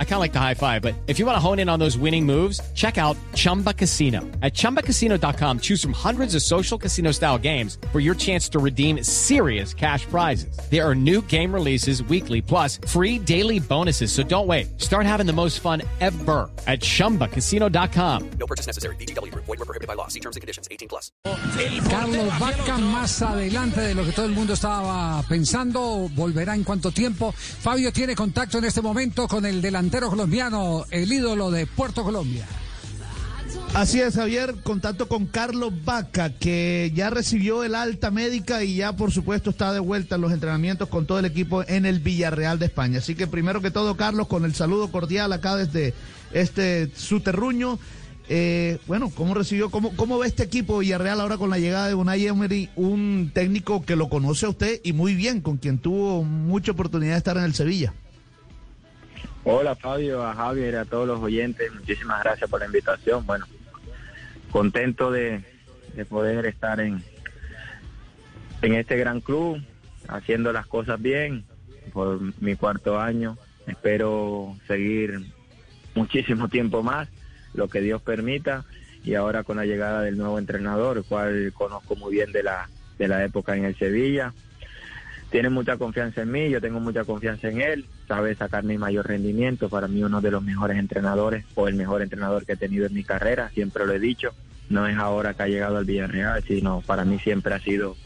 I kind of like the high five, but if you want to hone in on those winning moves, check out Chumba Casino. At ChumbaCasino.com, choose from hundreds of social casino style games for your chance to redeem serious cash prizes. There are new game releases weekly, plus free daily bonuses. So don't wait. Start having the most fun ever at ChumbaCasino.com. No purchase necessary. BGW. Void were prohibited by law. See terms and conditions. 18 plus. Carlos Vaca más adelante de lo que todo el mundo estaba pensando, volverá en cuánto tiempo. Fabio tiene contacto en este momento con el delantero colombiano, el ídolo de Puerto Colombia. Así es, Javier, contacto con Carlos Vaca, que ya recibió el alta médica y ya, por supuesto, está de vuelta en los entrenamientos con todo el equipo en el Villarreal de España. Así que, primero que todo, Carlos, con el saludo cordial acá desde este su terruño. Eh, bueno, ¿cómo recibió, cómo, cómo ve este equipo Villarreal ahora con la llegada de Unai Emery, un técnico que lo conoce a usted y muy bien, con quien tuvo mucha oportunidad de estar en el Sevilla? Hola Fabio, a Javier, a todos los oyentes, muchísimas gracias por la invitación. Bueno, contento de, de poder estar en, en este gran club, haciendo las cosas bien por mi cuarto año. Espero seguir muchísimo tiempo más lo que Dios permita y ahora con la llegada del nuevo entrenador, el cual conozco muy bien de la, de la época en el Sevilla. Tiene mucha confianza en mí, yo tengo mucha confianza en él, sabe sacar mi mayor rendimiento, para mí uno de los mejores entrenadores o el mejor entrenador que he tenido en mi carrera, siempre lo he dicho, no es ahora que ha llegado al Villarreal, sino para mí siempre ha sido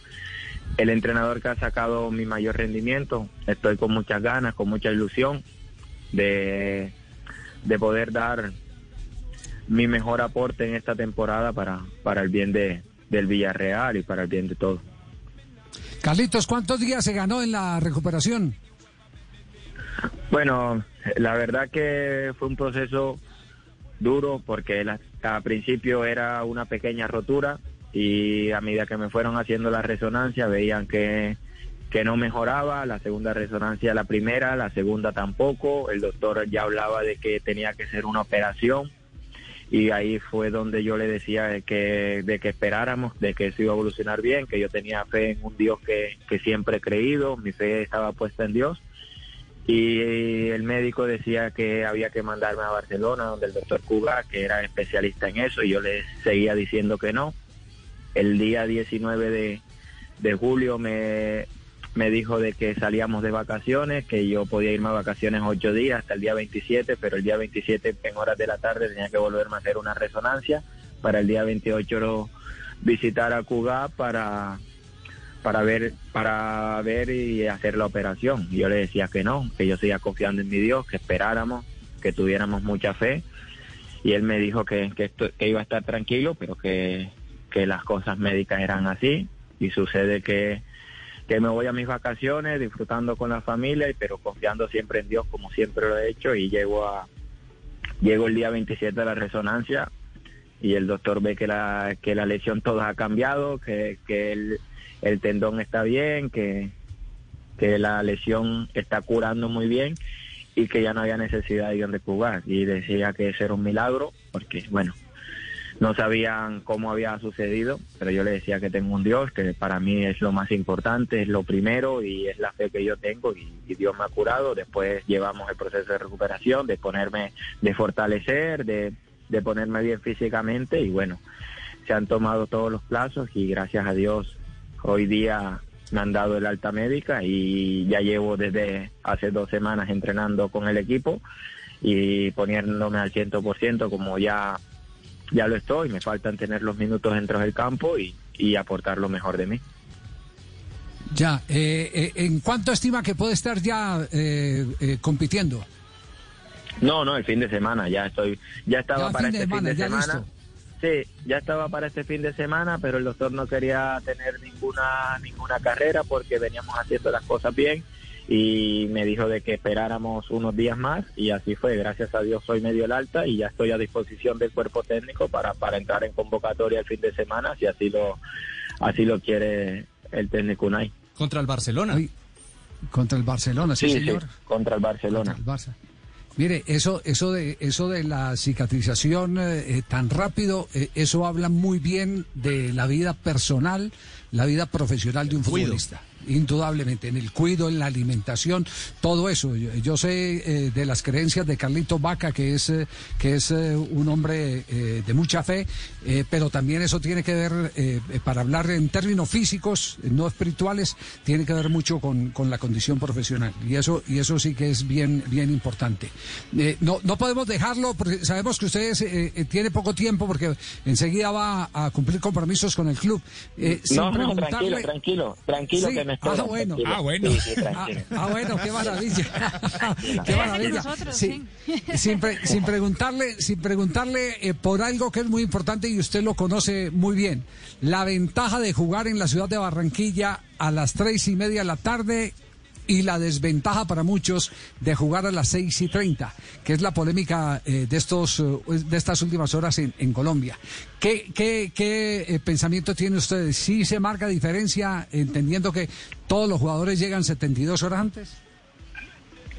el entrenador que ha sacado mi mayor rendimiento, estoy con muchas ganas, con mucha ilusión de, de poder dar mi mejor aporte en esta temporada para, para el bien de, del Villarreal y para el bien de todos. Carlitos, ¿cuántos días se ganó en la recuperación? Bueno, la verdad que fue un proceso duro porque al principio era una pequeña rotura y a medida que me fueron haciendo la resonancia veían que, que no mejoraba, la segunda resonancia la primera, la segunda tampoco, el doctor ya hablaba de que tenía que ser una operación y ahí fue donde yo le decía que, de que esperáramos, de que se iba a evolucionar bien, que yo tenía fe en un Dios que, que siempre he creído, mi fe estaba puesta en Dios y el médico decía que había que mandarme a Barcelona, donde el doctor Cuba, que era especialista en eso, y yo le seguía diciendo que no. El día 19 de, de julio me, me dijo de que salíamos de vacaciones, que yo podía irme a vacaciones ocho días hasta el día 27, pero el día 27 en horas de la tarde tenía que volverme a hacer una resonancia. Para el día 28 visitar a Cuba para para ver para ver y hacer la operación. Yo le decía que no, que yo seguía confiando en mi Dios, que esperáramos, que tuviéramos mucha fe. Y él me dijo que, que, que iba a estar tranquilo, pero que, que las cosas médicas eran así. Y sucede que que me voy a mis vacaciones disfrutando con la familia, pero confiando siempre en Dios como siempre lo he hecho y llego a llego el día 27 de la resonancia y el doctor ve que la que la lesión toda ha cambiado, que, que el, tendón está bien, que, que la lesión está curando muy bien y que ya no había necesidad de ir de jugar. Y decía que ese era un milagro porque bueno no sabían cómo había sucedido, pero yo le decía que tengo un Dios, que para mí es lo más importante, es lo primero y es la fe que yo tengo y, Dios me ha curado. Después llevamos el proceso de recuperación, de ponerme, de fortalecer, de, de ponerme bien físicamente y bueno, se han tomado todos los plazos y gracias a Dios hoy día me han dado el alta médica y ya llevo desde hace dos semanas entrenando con el equipo y poniéndome al 100% como ya ya lo estoy, me faltan tener los minutos dentro del campo y, y aportar lo mejor de mí. Ya, eh, eh, ¿en cuánto estima que puede estar ya eh, eh, compitiendo? No, no, el fin de semana, ya estoy, ya estaba para este fin de semana. Sí, ya estaba para este fin de semana, pero el doctor no quería tener ninguna ninguna carrera porque veníamos haciendo las cosas bien y me dijo de que esperáramos unos días más y así fue. Gracias a Dios soy medio el alta y ya estoy a disposición del cuerpo técnico para, para entrar en convocatoria el fin de semana si así lo así lo quiere el técnico Unai. Contra el Barcelona. contra el Barcelona, sí, Sí, señor. sí, contra el Barcelona. Contra el Barça. Mire, eso, eso de, eso de la cicatrización eh, eh, tan rápido, eh, eso habla muy bien de la vida personal, la vida profesional de un futbolista. Indudablemente, en el cuido, en la alimentación, todo eso. Yo, yo sé eh, de las creencias de Carlito Vaca, que es, eh, que es eh, un hombre de mucha fe, pero también eso tiene que ver, para hablar en términos físicos, no espirituales, tiene que ver mucho con, con la condición profesional. Y eso, y eso sí que es bien, bien importante. No, no podemos dejarlo, porque sabemos que ustedes tiene poco tiempo, porque enseguida va a cumplir compromisos con el club. No, no, tranquilo, tranquilo, tranquilo Sí, que me ah, esperan, bueno. tranquilo. Ah, bueno. Sí, sí, Ah, ah, bueno, qué maravilla. qué que maravilla. nosotros, Sí, sin, pre- sin preguntarle, sin preguntarle eh, por algo que es muy importante y usted lo conoce muy bien. La ventaja de jugar en la ciudad de Barranquilla a las tres y media de la tarde y la desventaja para muchos de jugar a las seis y treinta, que es la polémica eh, de estos eh, de estas últimas horas en, en Colombia. ¿Qué, qué, qué eh, pensamiento tiene usted? ¿Sí se marca diferencia entendiendo que todos los jugadores llegan 72 horas antes?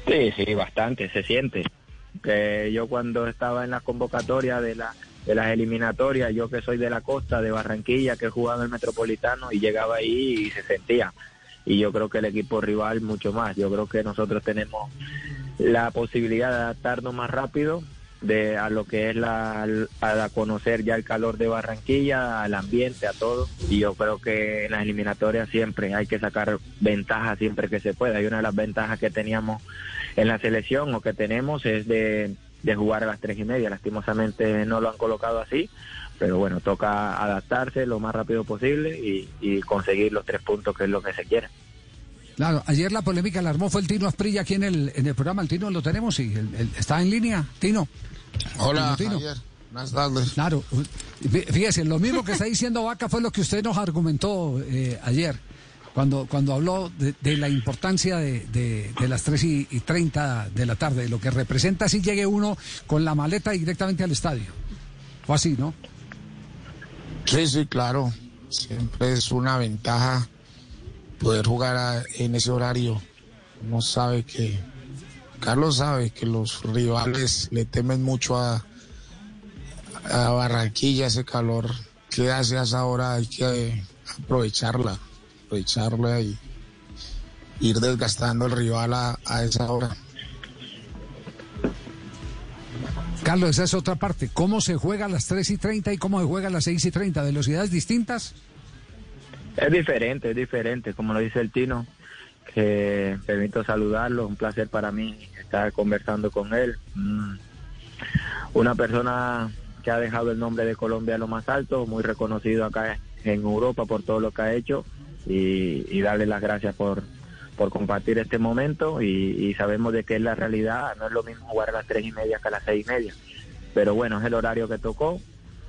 Sí, sí, bastante, se siente. Yo cuando estaba en la convocatoria de la de las eliminatorias, yo que soy de la costa, de Barranquilla, que he jugado en el Metropolitano y llegaba ahí y se sentía. Y yo creo que el equipo rival mucho más. Yo creo que nosotros tenemos la posibilidad de adaptarnos más rápido de a lo que es la a conocer ya el calor de Barranquilla, al ambiente, a todo. Y yo creo que en las eliminatorias siempre hay que sacar ventaja siempre que se pueda. Y una de las ventajas que teníamos en la selección o que tenemos es de, de jugar a las tres y media. Lastimosamente no lo han colocado así, pero bueno, toca adaptarse lo más rápido posible y, y conseguir los tres puntos que es lo que se quiere. Claro, ayer la polémica la armó fue el Tino Asprilla aquí en el, en el programa. El Tino lo tenemos y el- el- está en línea. Tino. Hola, Tino. Javier. Buenas tardes. Claro, fí- fíjese, lo mismo que está diciendo Vaca fue lo que usted nos argumentó eh, ayer, cuando, cuando habló de, de la importancia de, de- de las 3 y, y 30 de la tarde, lo que representa si llegue uno con la maleta directamente al estadio. Fue así, ¿no? Sí, sí, claro. Siempre es una ventaja poder jugar en ese horario. Uno sabe que, Carlos sabe que los rivales le temen mucho a, Barranquilla, ese calor que hace a esa hora, hay que aprovecharla, aprovecharla y ir desgastando el rival a, a esa hora. Carlos, esa es otra parte. ¿Cómo se juega a las 3 y 30 y cómo se juega a las 6 y 30? ¿Velocidades distintas? Es diferente, es diferente, como lo dice el Tino, que permito saludarlo, un placer para mí estar conversando con él. Mm, Una persona que ha dejado el nombre de Colombia a lo más alto, muy reconocido acá en Europa por todo lo que ha hecho y, y darle las gracias por, por compartir este momento y, y sabemos de que es la realidad, no es lo mismo jugar a las tres y media que a las seis y media, pero bueno, es el horario que tocó,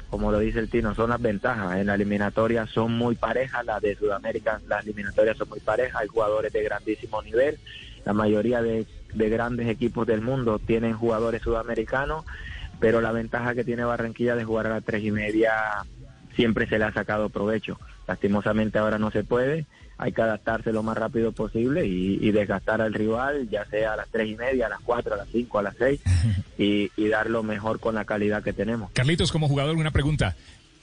como lo dice el Tino, son las ventajas. En la eliminatoria son muy parejas, las de Sudamérica, las eliminatorias son muy parejas, hay jugadores de grandísimo nivel, la mayoría de, de grandes equipos del mundo tienen jugadores sudamericanos, pero la ventaja que tiene Barranquilla de jugar a las tres y media siempre se le ha sacado provecho. Lastimosamente ahora no se puede, hay que adaptarse lo más rápido posible y, y desgastar al rival, ya sea a las tres y media, a las cuatro, a las cinco, a las seis, y, y dar lo mejor con la calidad que tenemos. Carlitos, como jugador, una pregunta.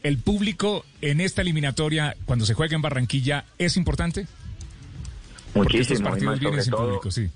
¿El público en esta eliminatoria, cuando se juega en Barranquilla, es importante? Porque estos Muchísimo, partidos vienen sobre sin todo, público, sí.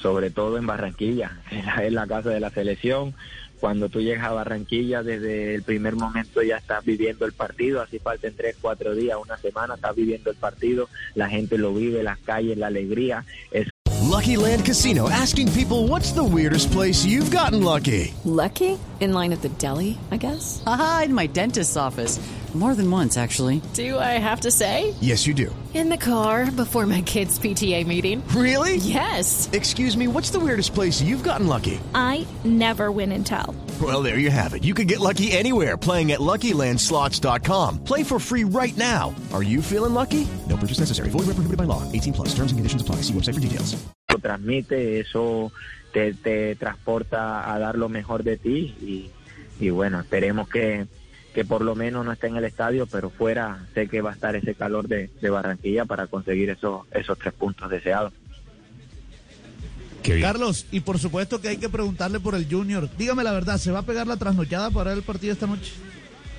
sobre todo en Barranquilla, es la, es la casa de la selección. Cuando tú llegas a Barranquilla, desde el primer momento ya estás viviendo el partido, así falten tres, cuatro días, una semana, estás viviendo el partido, la gente lo vive, las calles, la alegría, es Lucky Land Casino asking people what's the weirdest place you've gotten lucky? Lucky? In line at the deli, I guess? Aha, in my dentist's office. More than once, actually. Do I have to say? Yes, you do. In the car before my kids' PTA meeting. Really? Yes. Excuse me, what's the weirdest place you've gotten lucky? I never win and tell. Well, there you have it. You can get lucky anywhere playing at LuckyLandSlots.com. Play for free right now. Are you feeling lucky? No purchase necessary. Void where prohibited by law. 18 plus. Terms and conditions apply. See website for details. lo transmite, eso te, te transporta a dar lo mejor de ti y, y bueno, esperemos que, que por lo menos no esté en el estadio, pero fuera sé que va a estar ese calor de, de Barranquilla para conseguir esos, esos tres puntos deseados. Carlos, y por supuesto que hay que preguntarle por el Junior. Dígame la verdad, ¿se va a pegar la trasnochada para el partido esta noche?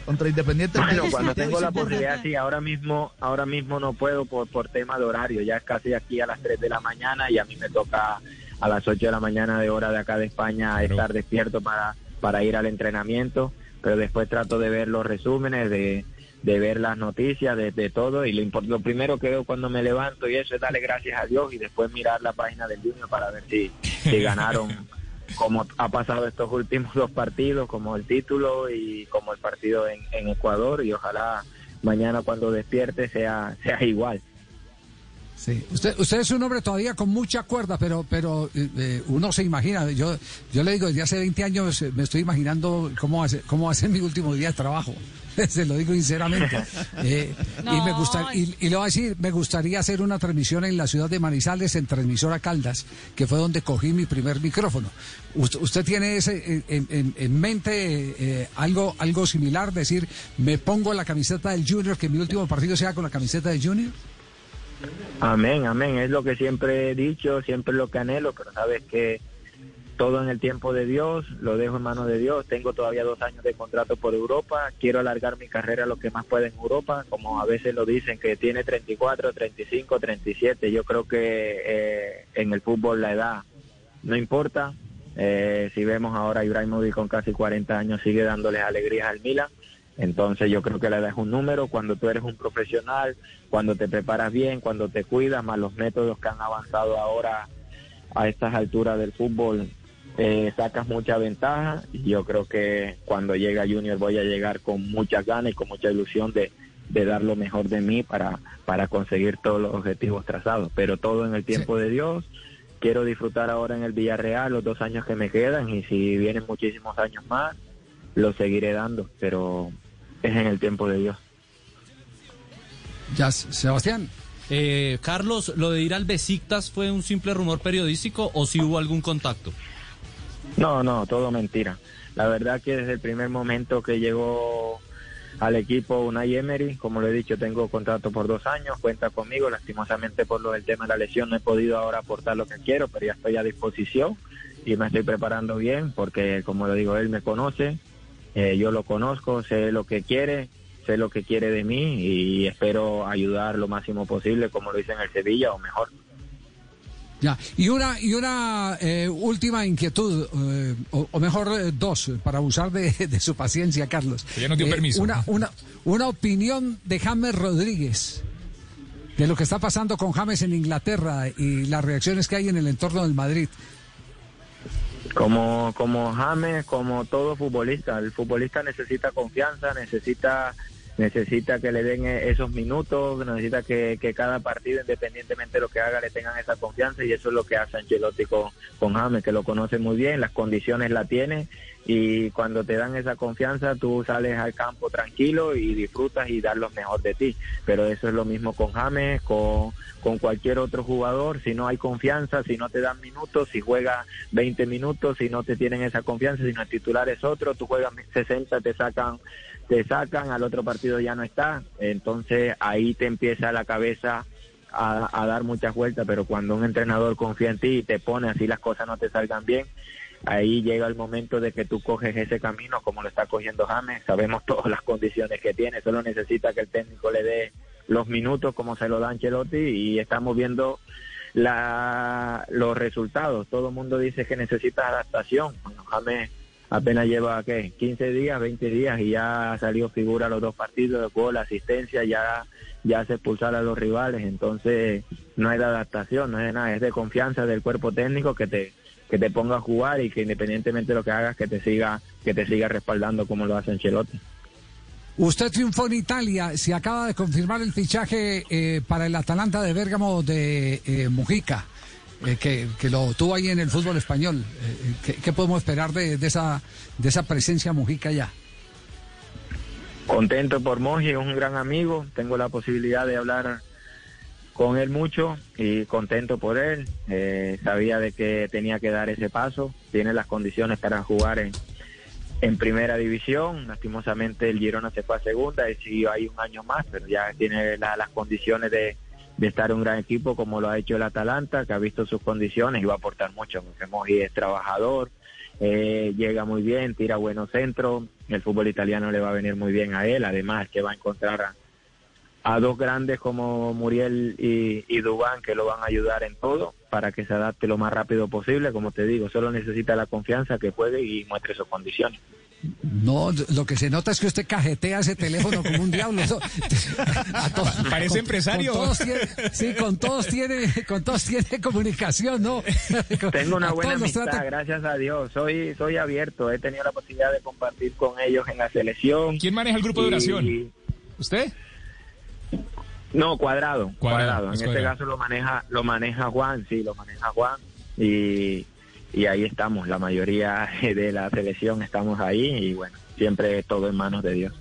Contra Independiente. Bueno, cuando tengo la posibilidad, sí, ahora mismo, ahora mismo no puedo por, por tema de horario, ya es casi aquí a las 3 de la mañana y a mí me toca a las 8 de la mañana de hora de acá de España estar despierto para, para ir al entrenamiento, pero después trato de ver los resúmenes, de, de ver las noticias, de, de todo y lo, lo primero que veo cuando me levanto y eso es darle gracias a Dios y después mirar la página del Junior para ver si, si ganaron como ha pasado estos últimos dos partidos, como el título y como el partido en, en Ecuador y ojalá mañana cuando despierte sea, sea igual. Sí. Usted, usted es un hombre todavía con mucha cuerda, pero, pero eh, eh, uno se imagina. Yo, yo le digo, desde hace 20 años eh, me estoy imaginando cómo va a ser, cómo va a ser mi último día de trabajo. Se lo digo sinceramente. Eh, Y me gusta, y, y le voy a decir, me gustaría hacer una transmisión en la ciudad de Manizales, en Transmisora Caldas, que fue donde cogí mi primer micrófono. ¿Usted, usted tiene ese, en, en- en mente eh, algo, algo similar? Decir, me pongo la camiseta del Junior, que mi último partido sea con la camiseta del Junior. Amén, amén. Es lo que siempre he dicho, siempre lo que anhelo, pero sabes que todo en el tiempo de Dios, lo dejo en manos de Dios. Tengo todavía dos años de contrato por Europa. Quiero alargar mi carrera lo que más pueda en Europa, como a veces lo dicen, que tiene 34, 35, 37. Yo creo que eh, en el fútbol la edad no importa. Eh, si vemos ahora a Ibrahimovic con casi 40 años sigue dándoles alegrías al Milan. Entonces yo creo que la edad es un número. Cuando tú eres un profesional, cuando te preparas bien, cuando te cuidas, más los métodos que han avanzado ahora a estas alturas del fútbol, eh, sacas mucha ventaja. Y yo creo que cuando llega Junior voy a llegar con muchas ganas y con mucha ilusión de, de dar lo mejor de mí para, para conseguir todos los objetivos trazados. Pero todo en el tiempo de Dios. Quiero disfrutar ahora en el Villarreal los dos años que me quedan y si vienen muchísimos años más, lo seguiré dando, pero es en el tiempo de Dios. Ya, Sebastián. Eh, Carlos, ¿lo de ir al Besiktas fue un simple rumor periodístico o si hubo algún contacto? No, no, todo mentira. La verdad que desde el primer momento que llegó al equipo Unai Emery, como lo he dicho, tengo contrato por dos años, cuenta conmigo, lastimosamente por lo del tema de la lesión no he podido ahora aportar lo que quiero, pero ya estoy a disposición y me estoy preparando bien porque, como lo digo, él me conoce, eh, yo lo conozco, sé lo que quiere, sé lo que quiere de mí y espero ayudar lo máximo posible como lo hice en el Sevilla o mejor. Ya, y una, y una eh, última inquietud, eh, o, o mejor eh, dos, para abusar de, de su paciencia, Carlos. Que ya nos dio Eh, permiso. Una, una, una opinión de James Rodríguez, de lo que está pasando con James en Inglaterra y las reacciones que hay en el entorno del Madrid. Como, como James, como todo futbolista, el futbolista necesita confianza, necesita necesita que le den e- esos minutos, necesita que, que cada partido, independientemente de lo que haga, le tengan esa confianza y eso es lo que hace Ancelotti con, con James, que lo conoce muy bien, las condiciones la tiene y cuando te dan esa confianza tú sales al campo tranquilo y disfrutas y das lo mejor de ti. Pero eso es lo mismo con James, con, con cualquier otro jugador, si no hay confianza, si no te dan minutos, si juegas 20 minutos, si no te tienen esa confianza, si no el titular es otro, tú juegas 60, te sacan te sacan, al otro partido ya no está, entonces ahí te empieza la cabeza a, dar muchas vueltas, pero cuando un entrenador confía en ti y te pone así las cosas no te salgan bien, ahí llega el momento de que tú coges ese camino como lo está cogiendo James, sabemos todas las condiciones que tiene, solo necesita que el técnico le dé los minutos como se lo da Ancelotti y estamos viendo la, los resultados, todo el mundo dice que necesita adaptación, bueno, James apenas lleva ¿qué? 15 días, 20 días y ya salió figura los dos partidos, gol, asistencia, ya ya hace expulsar a los rivales, entonces no es de adaptación, no es de nada, es de confianza del cuerpo técnico que te que te ponga a jugar y que independientemente de lo que hagas que te siga que te siga respaldando como lo hace Ancelotti. Usted triunfó en Italia, se acaba de confirmar el fichaje eh, para el Atalanta de Bérgamo de eh, Mujica. Eh, que, lo tuvo ahí en el fútbol español. Eh, ¿qué, qué podemos esperar de, de esa, de esa presencia Mujica ya? Contento por Moji, es un gran amigo, tengo la posibilidad de hablar con él mucho y contento por él. Eh, sabía de que tenía que dar ese paso, tiene las condiciones para jugar en, en primera división. Lastimosamente el Girona se fue a segunda y siguió ahí un año más, pero ya tiene la- las condiciones de, de estar un gran equipo como lo ha hecho el Atalanta, que ha visto sus condiciones y va a aportar mucho. Moji es trabajador, eh, llega muy bien, tira buenos centros, el fútbol italiano le va a venir muy bien a él, además que va a encontrar a, a dos grandes como Muriel y, y Dubán que lo van a ayudar en todo para que se adapte lo más rápido posible, como te digo, solo necesita la confianza que juegue y muestre sus condiciones. No, lo que se nota es que usted cajetea ese teléfono como un diablo. Eso- a todos- Parece con- empresario. con todos tiene- sí, con todos tiene, con todos tiene comunicación, ¿no? Tengo una A buena amistad, trata- gracias a Dios. Soy soy abierto, he tenido la posibilidad de compartir con ellos en la selección. ¿Quién maneja el grupo de Y- oración? ¿Usted? No, cuadrado, Cuadrado, cuadrado. En es este Cuadrado. caso lo maneja lo maneja Juan, sí, lo maneja Juan y y ahí estamos, la mayoría de la selección estamos ahí y bueno, siempre todo en manos de Dios.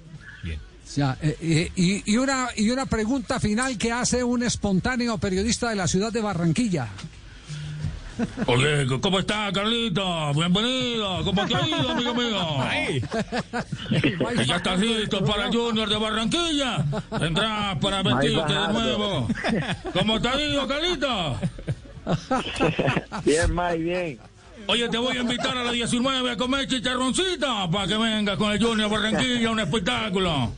Ya, eh, eh, y, y una, y una pregunta final que hace un espontáneo periodista de la ciudad de Barranquilla. Oye, ¿cómo está, Carlito? Bienvenido. ¿Cómo te ha ido, amigo mío? ¿Que ¿Ya estás listo para Junior de Barranquilla? Tendrás para vestirte de nuevo. ¿Cómo te ha ido, Carlito? Bien, Mike, bien. Oye, te voy a invitar a las 19 a comer chicharroncita para que vengas con el Junior Barranquilla, un espectáculo.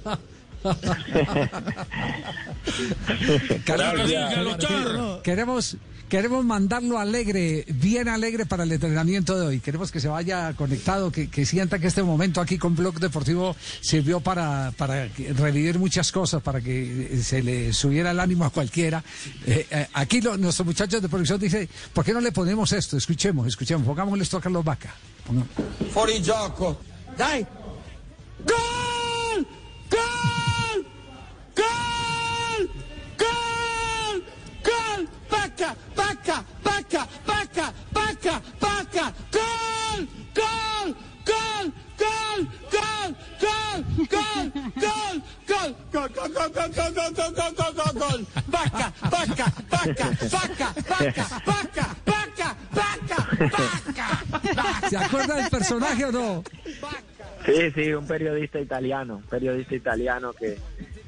Queremos, queremos mandarlo alegre, bien alegre para el entrenamiento de hoy. Queremos que se vaya conectado, que, que sienta que este momento aquí con Blog Deportivo sirvió para, para revivir muchas cosas, para que eh, se le subiera el ánimo a cualquiera. Eh, eh, aquí lo- nuestros muchachos de producción dicen, ¿por qué no le ponemos esto? Escuchemos, escuchemos, pongámosle esto a Carlos Vaca. Fuori gioco. Dai. Gol! Gol! Gol! Pacca! Pacca! Pacca! Pacca! Pacca! Pacca! Gol! Gol! Gol! Gol! Gol! Gol! Gol! Gol! Gol! Gol! Gol! Gol! Gol! Gol! Gol! Gol! Gol! Gol! Gol! Pacca! Pacca! Pacca! Pacca! Pacca! Pacca! Pacca! Pacca! Pacca! ¿Se acuerda del personaje o no? Sí, sí, un periodista italiano, un periodista italiano que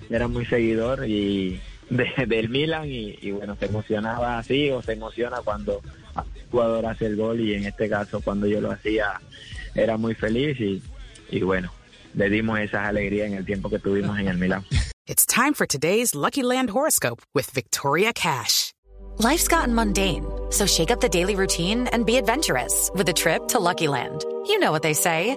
era muy seguidor y de- del Milan y, y bueno, se emocionaba así o se emociona cuando un jugador hace el gol y en este caso cuando yo lo hacía era muy feliz y, y bueno, le dimos esas alegrías en el tiempo que tuvimos en el Milan. It's time for today's Lucky Land horoscope with Victoria Cash. Life's gotten mundane, so shake up the daily routine and be adventurous with a trip to Lucky Land. You know what they say